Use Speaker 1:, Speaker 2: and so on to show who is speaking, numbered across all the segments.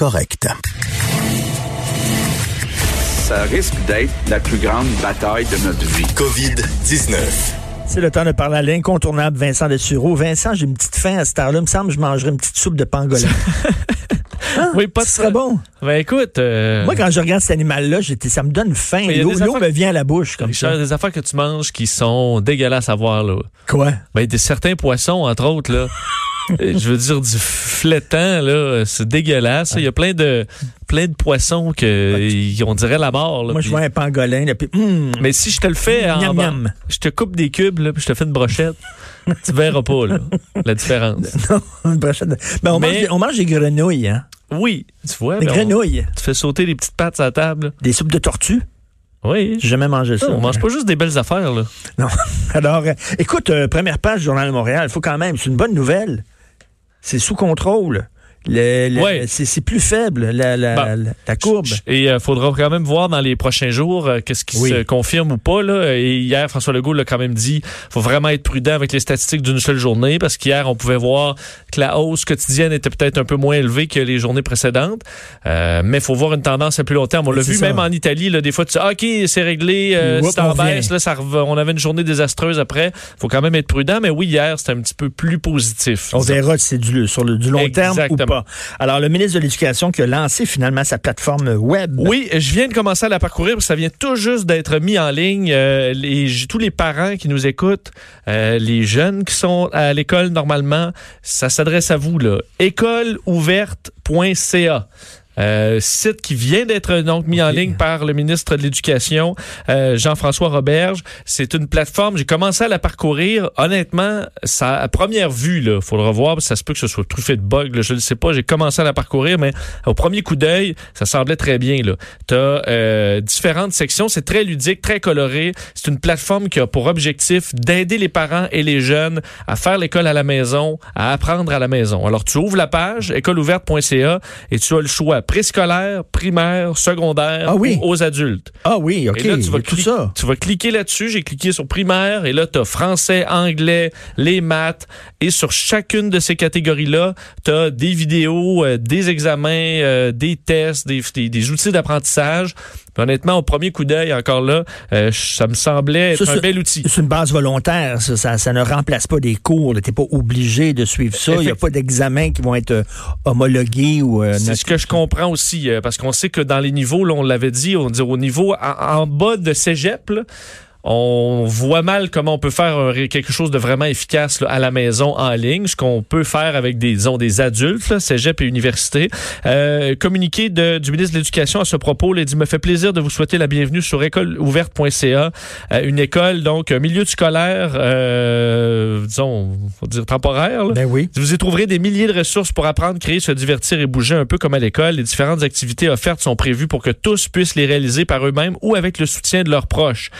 Speaker 1: correct.
Speaker 2: Ça risque d'être la plus grande bataille de notre vie.
Speaker 1: COVID-19.
Speaker 3: C'est le temps de parler à l'incontournable Vincent Dessureau. Vincent, j'ai une petite faim à cette heure-là. Il me semble que je mangerais une petite soupe de pangolin. Hein?
Speaker 4: Oui, pas de
Speaker 3: Ce serait bon.
Speaker 4: Ben écoute, euh,
Speaker 3: Moi, quand je regarde cet animal-là, ça me donne faim. L'eau
Speaker 4: des
Speaker 3: l'eau
Speaker 4: affaires-
Speaker 3: me vient à la bouche comme
Speaker 4: Richard,
Speaker 3: ça.
Speaker 4: des affaires que tu manges qui sont dégueulasses à voir là.
Speaker 3: Quoi?
Speaker 4: Ben des certains poissons entre autres là. Je veux dire du flétan là, c'est dégueulasse. Il y a plein de plein de poissons que y- on dirait la mort. là.
Speaker 3: Moi, je vois un pangolin. Là, hum,
Speaker 4: Mais si je te le fais en
Speaker 3: Miam,
Speaker 4: bas,
Speaker 3: miam.
Speaker 4: je te coupe des cubes là, puis je te fais une brochette, tu verras pas là, la différence.
Speaker 3: une prochaine- Ben, on,
Speaker 4: Mais-
Speaker 3: mange, des- on mange des grenouilles, hein?
Speaker 4: Oui, tu vois.
Speaker 3: Des
Speaker 4: ben, on-
Speaker 3: grenouilles.
Speaker 4: tu fais sauter les petites pattes à la table. là.
Speaker 3: Des soupes de tortue?
Speaker 4: Oui.
Speaker 3: J'ai jamais mangé ça.
Speaker 4: On mange pas juste des belles affaires là.
Speaker 3: Non. Alors, euh, écoute, euh, première page du Journal de Montréal, il faut quand même, c'est une bonne nouvelle. C'est sous contrôle.
Speaker 4: Ouais.
Speaker 3: c'est, plus faible, la, la,
Speaker 4: Bon.
Speaker 3: la- courbe.
Speaker 4: Et il faudra quand même voir dans les prochains jours euh, qu'est-ce qui
Speaker 3: Oui.
Speaker 4: se confirme ou pas. Là. Et hier, François Legault l'a quand même dit faut vraiment être prudent avec les statistiques d'une seule journée parce qu'hier, on pouvait voir que la hausse quotidienne était peut-être un peu moins élevée que les journées précédentes. Euh, mais il faut voir une tendance à plus long terme. On l'a vu
Speaker 3: ça.
Speaker 4: même en Italie. Là, des fois, tu dis ah, OK, c'est réglé, euh, c'est en baisse. Là, ça rev- on avait une journée désastreuse après. faut quand même être prudent. Mais oui, hier, c'était un petit peu plus positif.
Speaker 3: On verra si c'est du, sur le, du long terme ou
Speaker 4: Exactement.
Speaker 3: Alors, le ministre de l'Éducation qui a lancé finalement sa plateforme web.
Speaker 4: Oui, je viens de commencer à la parcourir parce que ça vient tout juste d'être mis en ligne. Euh, tous les parents qui nous écoutent, euh, les jeunes qui sont à l'école normalement, ça s'adresse à vous là. Écoleouverte.ca. Euh, site qui vient d'être donc mis en ligne par le ministre de l'Éducation, euh, Jean-François Roberge. C'est une plateforme. J'ai commencé à la parcourir. Honnêtement, ça, à première vue, là, faut le revoir. Ça se peut que ce soit truffé de bugs. là, je ne sais pas. J'ai commencé à la parcourir, mais au premier coup d'œil, ça semblait très bien. Là, t'as euh, différentes sections. C'est très ludique, très coloré. C'est une plateforme qui a pour objectif d'aider les parents et les jeunes à faire l'école à la maison, à apprendre à la maison. Alors, tu ouvres la page écoleouverte.ca et tu as le choix préscolaire, primaire, secondaire
Speaker 3: Ah oui.
Speaker 4: aux adultes.
Speaker 3: Ah oui, OK.
Speaker 4: Et là, tu vas,
Speaker 3: a tout
Speaker 4: cli-
Speaker 3: ça.
Speaker 4: tu vas cliquer là-dessus. J'ai cliqué sur primaire et là, tu as français, anglais, les maths. Et sur chacune de ces catégories-là, tu as des vidéos, euh, des examens, euh, des tests, des, des- des outils d'apprentissage. Honnêtement, au premier coup d'œil, encore là, euh, ça me semblait être
Speaker 3: Ça,
Speaker 4: un bel outil.
Speaker 3: C'est une base volontaire, ça, ça, ça ne remplace pas des cours. Tu n'es pas obligé de suivre ça. Il n'y a pas d'examens qui vont être euh, homologués ou... euh,
Speaker 4: C'est ce que je comprends aussi, euh, parce qu'on sait que dans les niveaux, là, on l'avait dit, on dit au niveau en, en bas de cégep, là, on voit mal comment on peut faire quelque chose de vraiment efficace là, à la maison en ligne, ce qu'on peut faire avec des, disons, des adultes, là, cégep et université. Euh, communiqué de, du ministre de l'Éducation à ce propos, il dit me fait plaisir de vous souhaiter la bienvenue sur écoleouverte.ca, euh, une école donc un milieu scolaire, euh, disons, faut dire temporaire. là.
Speaker 3: Ben oui.
Speaker 4: Vous y trouverez des milliers de ressources pour apprendre, créer, se divertir et bouger un peu comme à l'école. Les différentes activités offertes sont prévues pour que tous puissent les réaliser par eux-mêmes ou avec le soutien de leurs proches.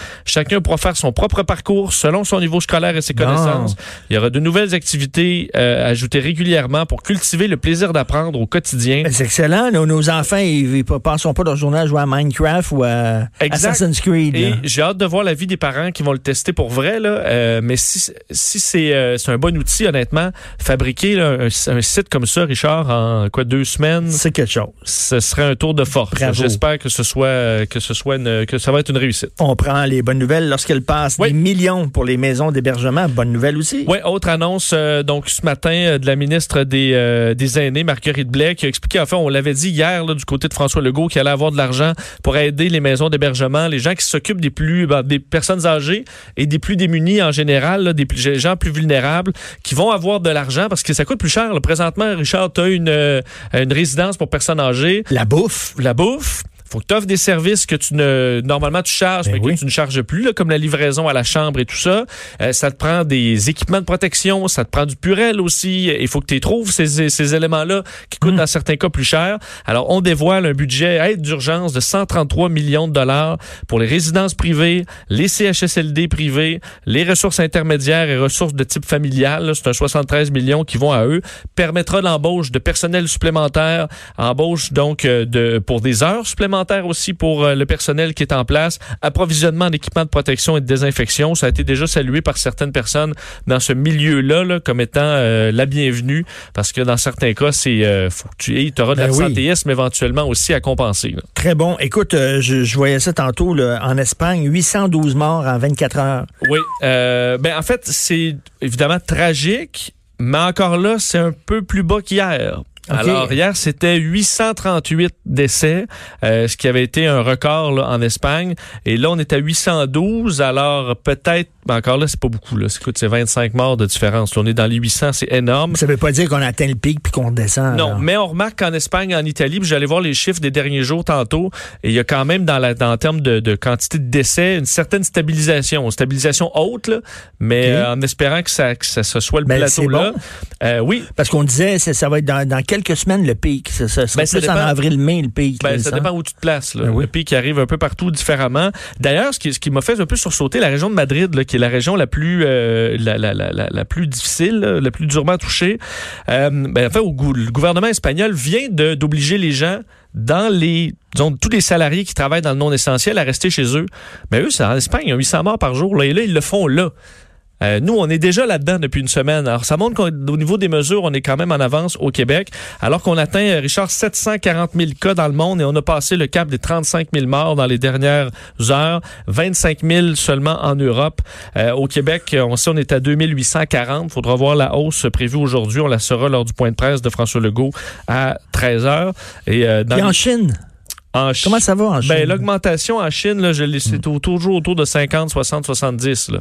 Speaker 4: Chacun pourra faire son propre parcours selon son niveau scolaire et ses
Speaker 3: Non.
Speaker 4: connaissances. Il y aura de nouvelles activités euh, ajoutées régulièrement pour cultiver le plaisir d'apprendre au quotidien.
Speaker 3: C'est excellent. Nos, nos enfants, ils ne passons pas leur journée à jouer à Minecraft ou à
Speaker 4: Exact.
Speaker 3: Assassin's Creed.
Speaker 4: Et j'ai hâte de voir l'avis des parents qui vont le tester pour vrai. Là. Euh, mais si, si c'est euh, c'est un bon outil, honnêtement, fabriquer là, un, un site comme ça, Richard, en quoi deux semaines,
Speaker 3: C'est quelque chose.
Speaker 4: ce serait un tour de force. J'espère que ce soit que ce soit une- que ça va être une réussite.
Speaker 3: On prend les bonnes nouvelles lorsqu'elles passent.
Speaker 4: Oui.
Speaker 3: Des millions pour les maisons d'hébergement. Bonne nouvelle aussi.
Speaker 4: Ouais, autre annonce euh, donc ce matin euh, de la ministre des euh, des aînés Marguerite Blais qui a expliqué enfin on l'avait dit hier là, du côté de François Legault qu'il allait avoir de l'argent pour aider les maisons d'hébergement, les gens qui s'occupent des plus ben, des personnes âgées et des plus démunis en général, là, des plus- gens plus vulnérables qui vont avoir de l'argent parce que ça coûte plus cher. là. Présentement, Richard, tu as une une résidence pour personnes âgées,
Speaker 3: La bouffe.
Speaker 4: la bouffe, faut que tu offres des services que tu ne normalement tu charges
Speaker 3: Ben
Speaker 4: mais
Speaker 3: oui.
Speaker 4: que tu ne charges plus là, comme la livraison à la chambre et tout ça. Euh, ça te prend des équipements de protection, ça te prend du purel aussi. Il faut que tu trouves ces, ces éléments-là qui coûtent
Speaker 3: Mm.
Speaker 4: dans certains cas plus cher. Alors on dévoile un budget aide d'urgence de 133 millions de dollars pour les résidences privées, les CHSLD privés, les ressources intermédiaires et ressources de type familial. C'est un 73 millions qui vont à eux. Permettra l'embauche de personnel supplémentaire, embauche donc euh, de pour des heures supplémentaires supplémentaires aussi pour euh, le personnel qui est en place, approvisionnement d'équipements de protection et de désinfection. Ça a été déjà salué par certaines personnes dans ce milieu-là là, comme étant euh, la bienvenue parce que dans certains cas, c'est euh, faut que tu auras de
Speaker 3: Ben oui.
Speaker 4: l'absentéisme éventuellement aussi à compenser. là.
Speaker 3: Très bon. Écoute, euh, je, je voyais ça tantôt là, en Espagne, 812 morts en 24 heures.
Speaker 4: Oui. Ben en fait, c'est évidemment tragique, mais encore là, c'est un peu plus bas qu'hier. Alors hier, c'était 838 décès, euh, ce qui avait été un record là, en Espagne. Et là, on est à 812. Alors peut-être, ben encore là, c'est pas beaucoup. Là. C'est 25 morts de différence. On est dans les 800, c'est énorme.
Speaker 3: Ça veut pas dire qu'on atteint le pic puis qu'on redescend.
Speaker 4: Non,
Speaker 3: alors.
Speaker 4: mais on remarque qu'en Espagne, en Italie, puis j'allais voir les chiffres des derniers jours tantôt, et il y a quand même dans la dans le terme de, de quantité de décès une certaine stabilisation, une stabilisation haute, là, mais euh, en espérant que ça que ça se soit le
Speaker 3: Ben,
Speaker 4: plateau là.
Speaker 3: bon.
Speaker 4: Euh, oui,
Speaker 3: Parce qu'on disait, ça, ça va être dans, dans quelques semaines le pic. Ça, ça
Speaker 4: Ben, ça
Speaker 3: plus en
Speaker 4: dépend.
Speaker 3: avril-mai le pic.
Speaker 4: Ben, ça dépend où tu te places. Là.
Speaker 3: Oui.
Speaker 4: Le qui arrive un peu partout différemment. D'ailleurs, ce qui, ce qui m'a fait un peu sursauter, la région de Madrid, là, qui est la région la plus euh, la, la, la, plus difficile, la plus durement touchée. Euh, ben, en fait, au, le gouvernement espagnol vient d'obliger les gens dans les disons, tous les salariés qui travaillent dans le non essentiel à rester chez eux. Mais eux, c'est en Espagne, il y a 800 morts par jour. Là, et là, ils le font là. Euh, nous, on est déjà là-dedans depuis une semaine. Alors, ça montre qu'au niveau des mesures, on est quand même en avance au Québec, alors qu'on atteint, euh, Richard, 740 000 cas dans le monde et on a passé le cap des 35 000 morts dans les dernières heures, 25 000 seulement en Europe. Euh, au Québec, on sait on est à 2840. Faudra voir la hausse prévue aujourd'hui. On la saura lors du point de presse de François Legault à 13 heures. Et euh, dans
Speaker 3: Puis en Chine,
Speaker 4: en
Speaker 3: comment ça va en Chine?
Speaker 4: ben, l'augmentation en Chine, là, je l'ai- c'est au- toujours autour de 50, 60, 70. Là.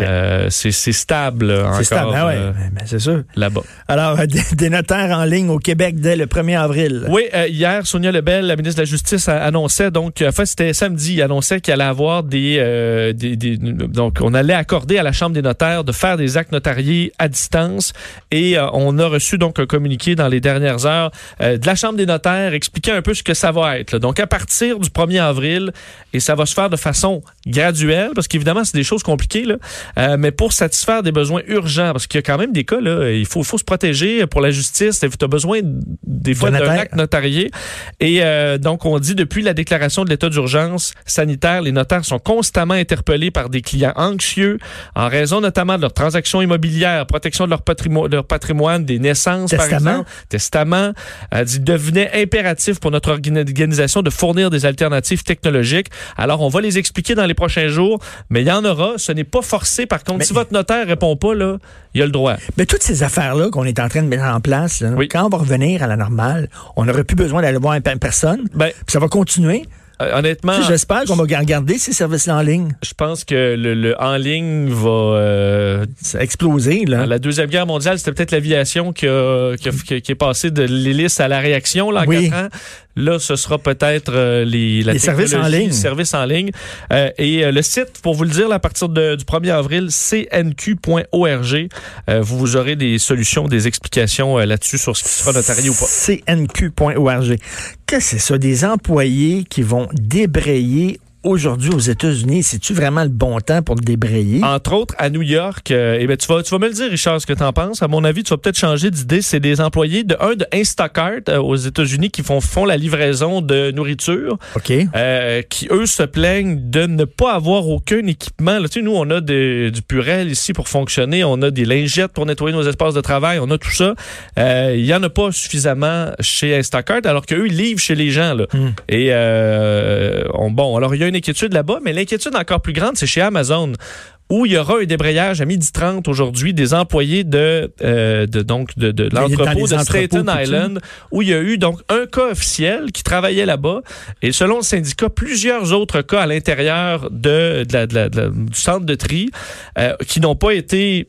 Speaker 4: Euh, c'est c'est stable encore
Speaker 3: c'est stable. Ah ouais,
Speaker 4: euh,
Speaker 3: ben, ben, c'est sûr.
Speaker 4: là-bas.
Speaker 3: Alors, euh, des, des notaires en ligne au Québec dès le 1er avril.
Speaker 4: Oui, euh, hier, Sonia Lebel, la ministre de la Justice, annonçait, donc, en fait, c'était samedi, elle annonçait qu'il allait avoir des, euh, des, des- Donc, on allait accorder à la Chambre des notaires de faire des actes notariés à distance. Et euh, on a reçu, donc, un communiqué dans les dernières heures euh, de la Chambre des notaires expliquant un peu ce que ça va être. là. Donc, à partir du 1er avril, et ça va se faire de façon graduelle, parce qu'évidemment, c'est des choses compliquées, là, euh, mais pour satisfaire des besoins urgents, parce qu'il y a quand même des cas, là, il faut, faut se protéger pour la justice, tu as besoin des fois d'un acte notarié. Et euh, donc, on dit depuis la déclaration de l'état d'urgence sanitaire, les notaires sont constamment interpellés par des clients anxieux en raison notamment de leurs transactions immobilières, protection de leur, patrimo- leur patrimoine, des naissances, par
Speaker 3: Testament.
Speaker 4: exemple, testament. Elle dit, devenait impératif pour notre organi- organisation de fournir des alternatives technologiques. Alors, on va les expliquer dans les prochains jours, mais il y en aura. Ce n'est pas Par contre,
Speaker 3: Mais-
Speaker 4: si votre notaire répond pas, là, il a le droit.
Speaker 3: Mais toutes ces affaires-là qu'on est en train de mettre en place, là,
Speaker 4: Oui.
Speaker 3: quand on va revenir à la normale, on n'aurait plus besoin d'aller voir une pe- personne.
Speaker 4: Ben,
Speaker 3: Puis ça va continuer.
Speaker 4: euh, honnêtement,
Speaker 3: Tu sais, J'espère qu'on va regarder ces services-là en ligne.
Speaker 4: je pense que le, le en ligne va euh,
Speaker 3: Ça a explosé, là.
Speaker 4: La Deuxième Guerre mondiale, c'était peut-être l'aviation qui, a- qui, a- qui- qui est passée de l'hélice à la réaction là, en
Speaker 3: Oui.
Speaker 4: quatre ans. Là, ce sera peut-être euh, les, la
Speaker 3: Les services en ligne.
Speaker 4: services en ligne. Euh, et euh, le site, pour vous le dire, là, à partir de- du 1er avril, cnq.org, vous, vous aurez des solutions, des explications là-dessus sur ce qui sera notarié ou pas.
Speaker 3: cnq.org. Qu'est-ce que c'est ça? Des employés qui vont débrayer aujourd'hui aux États-Unis. C'est-tu vraiment le bon temps pour débrayer?
Speaker 4: Entre autres, à New York, euh, eh ben, tu, vas, tu vas me le dire, Richard, ce que tu en penses. À mon avis, tu vas peut-être changer d'idée. C'est des employés de un de Instacart euh, aux États-Unis qui font, font la livraison de nourriture.
Speaker 3: OK.
Speaker 4: euh, qui, eux, se plaignent de ne pas avoir aucun équipement. Là, tu sais, nous, on a du purel ici pour fonctionner. On a des lingettes pour nettoyer nos espaces de travail. On a tout ça. Euh, Il y en a pas suffisamment chez Instacart, alors qu'eux, ils livrent chez les gens. Là.
Speaker 3: Hmm.
Speaker 4: Et on- bon, alors il y a une inquiétude là-bas, mais l'inquiétude encore plus grande, c'est chez Amazon où il y aura un débrayage à midi 30 aujourd'hui des employés de, euh, de donc de, de l'entrepôt de Staten. Island où il y a eu donc un cas officiel qui travaillait là-bas et selon le syndicat plusieurs autres cas à l'intérieur de, de la- de la- de la- du centre de tri euh, qui n'ont pas été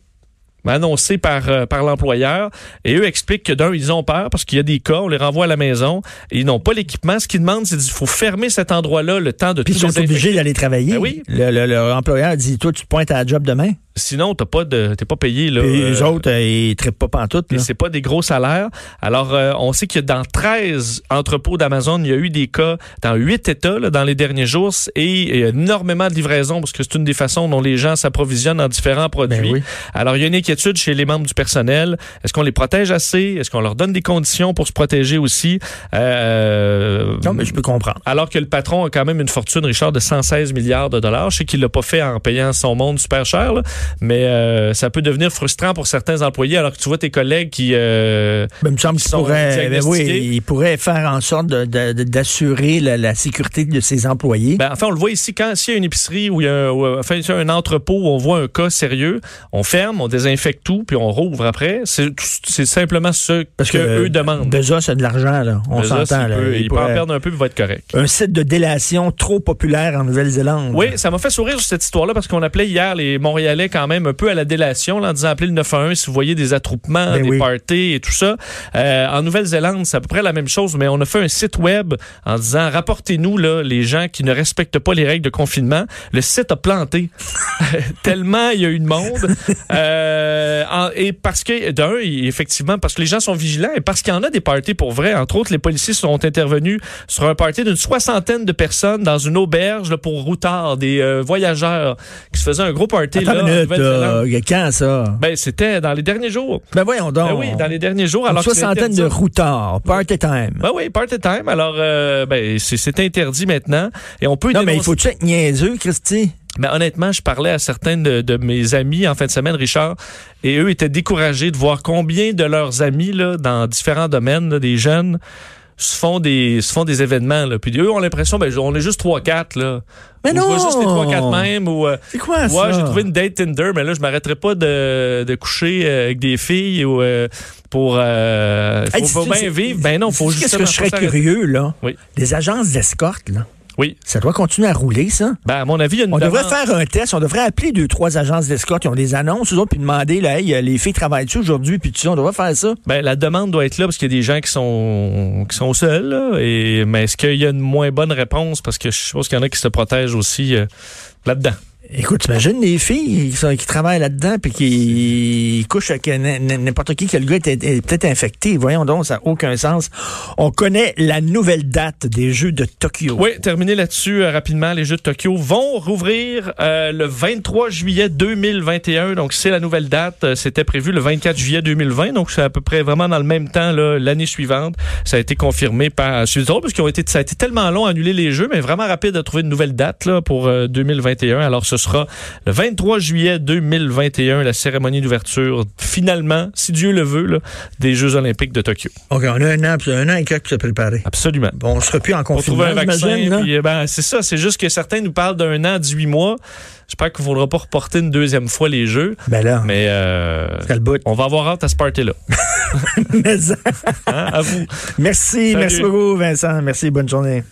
Speaker 4: annoncés par, euh, par l'employeur. Et eux expliquent que d'un, ils ont peur parce qu'il y a des cas, on les renvoie à la maison et ils n'ont pas l'équipement. Ce qu'ils demandent, c'est qu'il faut fermer cet endroit-là le temps de
Speaker 3: Puis ils
Speaker 4: tout
Speaker 3: sont
Speaker 4: désinfecter.
Speaker 3: obligés d'aller travailler.
Speaker 4: Ben oui.
Speaker 3: Le, le- dit, toi, tu te pointes à la job demain?
Speaker 4: Sinon, t'as pas de, t'es pas payé là.
Speaker 3: Puis les
Speaker 4: euh,
Speaker 3: autres, euh, ils trippent pas pantoute.
Speaker 4: et
Speaker 3: Là.
Speaker 4: c'est pas des gros salaires. Alors, euh, on sait que dans 13 entrepôts d'Amazon, il y a eu des cas dans 8 États là, dans les derniers jours et il y a énormément de livraisons parce que c'est une des façons dont les gens s'approvisionnent en différents produits.
Speaker 3: Ben oui.
Speaker 4: Alors, il y a une inquiétude chez les membres du personnel. Est-ce qu'on les protège assez? Est-ce qu'on leur donne des conditions pour se protéger aussi? Euh,
Speaker 3: Non, mais je peux comprendre.
Speaker 4: alors que le patron a quand même une fortune, Richard, de 116 milliards de dollars. Je sais qu'il l'a pas fait en payant son monde super cher, là, mais euh, ça peut devenir frustrant pour certains employés alors que tu vois tes collègues qui... euh,
Speaker 3: Ben, il me semble
Speaker 4: Ils
Speaker 3: qu'il
Speaker 4: sont
Speaker 3: pourrait, ben oui,
Speaker 4: diagnostiqués.
Speaker 3: il pourrait faire en sorte d'assurer la, la sécurité de ses employés.
Speaker 4: Ben, enfin, on le voit ici, quand s'il y a une épicerie ou il y a un, ou, euh, enfin, s'il y a un entrepôt où on voit un cas sérieux, on ferme, on désinfecte tout, puis on rouvre après. C'est c'est simplement ce
Speaker 3: Parce
Speaker 4: que,
Speaker 3: que
Speaker 4: eux demandent.
Speaker 3: Bezos a de l'argent, là. On s'entend.
Speaker 4: il
Speaker 3: Il
Speaker 4: il peut en perdre un peu, puis va être correct.
Speaker 3: Un site de délation trop populaire en Nouvelle-Zélande.
Speaker 4: Oui, ça m'a fait sourire cette histoire-là parce qu'on appelait hier les Montréalais quand même un peu à la délation là, en disant appelez le 911 si vous voyez des attroupements,
Speaker 3: Ben
Speaker 4: des
Speaker 3: oui.
Speaker 4: parties et tout ça. Euh, en Nouvelle-Zélande, c'est à peu près la même chose, mais on a fait un site web en disant rapportez-nous là les gens qui ne respectent pas les règles de confinement. Le site a planté tellement il y a eu de monde Euh, en- et parce que d'un effectivement parce que les gens sont vigilants et parce qu'il y en a des parties pour vrai. Entre autres, les policiers sont intervenus sur un party d'une soixantaine de personnes dans une auberge là, pour routards, des euh, voyageurs qui se faisaient un gros party
Speaker 3: Attends
Speaker 4: là.
Speaker 3: Minute, là. quand ça?
Speaker 4: Ben, c'était dans les derniers jours.
Speaker 3: Ben voyons donc.
Speaker 4: Ben oui, dans les derniers jours.
Speaker 3: Une
Speaker 4: Alors
Speaker 3: soixantaine de routards. Party time.
Speaker 4: Ben oui, party time. Alors, euh, ben, c'est interdit maintenant. Et on peut
Speaker 3: non, mais il faut-tu être niaiseux, Christy?
Speaker 4: Mais honnêtement, je parlais à certains de, de mes amis en fin de semaine, Richard, et eux étaient découragés de voir combien de leurs amis là, dans différents domaines, là, des jeunes, se font des se font des événements. Là. Puis eux ont l'impression, ben, on est juste 3-4. là.
Speaker 3: Mais
Speaker 4: Ou Je
Speaker 3: non!
Speaker 4: vois juste les 3-4 même. Ou, euh,
Speaker 3: C'est quoi ça?
Speaker 4: Ouais, j'ai trouvé une date Tinder, mais là, je m'arrêterai pas de, de coucher euh, avec des filles ou euh, pour. Euh, faut,
Speaker 3: Hey,
Speaker 4: faut
Speaker 3: sais-tu,
Speaker 4: bien vivre. Ben non, faut juste.
Speaker 3: Qu'est-ce que je serais curieux, là?
Speaker 4: Oui.
Speaker 3: Les agences d'escorte, là.
Speaker 4: Oui.
Speaker 3: Ça doit continuer à rouler, ça?
Speaker 4: Ben, à mon avis, il y a une
Speaker 3: On devrait faire un test. On devrait appeler deux, trois agences d'escorte qui ont des annonces, eux autres, puis demander, là, hey, les filles travaillent-tu aujourd'hui, puis tout ça? On devrait faire ça.
Speaker 4: Ben, la demande doit être là parce qu'il y a des gens qui sont qui sont seuls. là, et, mais est-ce qu'il y a une moins bonne réponse? Parce que je suppose qu'il y en a qui se protègent aussi euh, là-dedans.
Speaker 3: Écoute, t'imagines les filles qui, travaillent là-dedans puis qui couchent avec n'importe qui, que le gars est, peut-être infecté. Voyons donc, ça n'a aucun sens. On connaît la nouvelle date des Jeux de Tokyo.
Speaker 4: Oui, terminer là-dessus euh, rapidement. Les Jeux de Tokyo vont rouvrir euh, le 23 juillet 2021. Donc, c'est la nouvelle date. Euh, C'était prévu le 24 juillet 2020. Donc, c'est à peu près vraiment dans le même temps l'année suivante. Ça a été confirmé par... C'est drôle parce été, ça a été tellement long à annuler les Jeux, mais vraiment rapide à trouver une nouvelle date là, pour euh, 2021. Alors, ce sera le 23 juillet 2021, la cérémonie d'ouverture, finalement, si Dieu le veut, là, des Jeux olympiques de Tokyo.
Speaker 3: OK, on a un an, puis un an et quelques pour se préparer.
Speaker 4: Absolument.
Speaker 3: Bon, on sera plus en
Speaker 4: Pour
Speaker 3: confinement,
Speaker 4: trouver un vaccin. puis, euh, ben, c'est ça, c'est juste que certains nous parlent d'un an, 18 mois. J'espère qu'il ne faudra pas reporter une deuxième fois les jeux.
Speaker 3: Ben là,
Speaker 4: Mais euh,
Speaker 3: le bout.
Speaker 4: on va avoir hâte à ce party-là.
Speaker 3: Mais-
Speaker 4: Hein, à vous.
Speaker 3: merci,
Speaker 4: Salut.
Speaker 3: merci beaucoup, Vincent. Merci, bonne journée.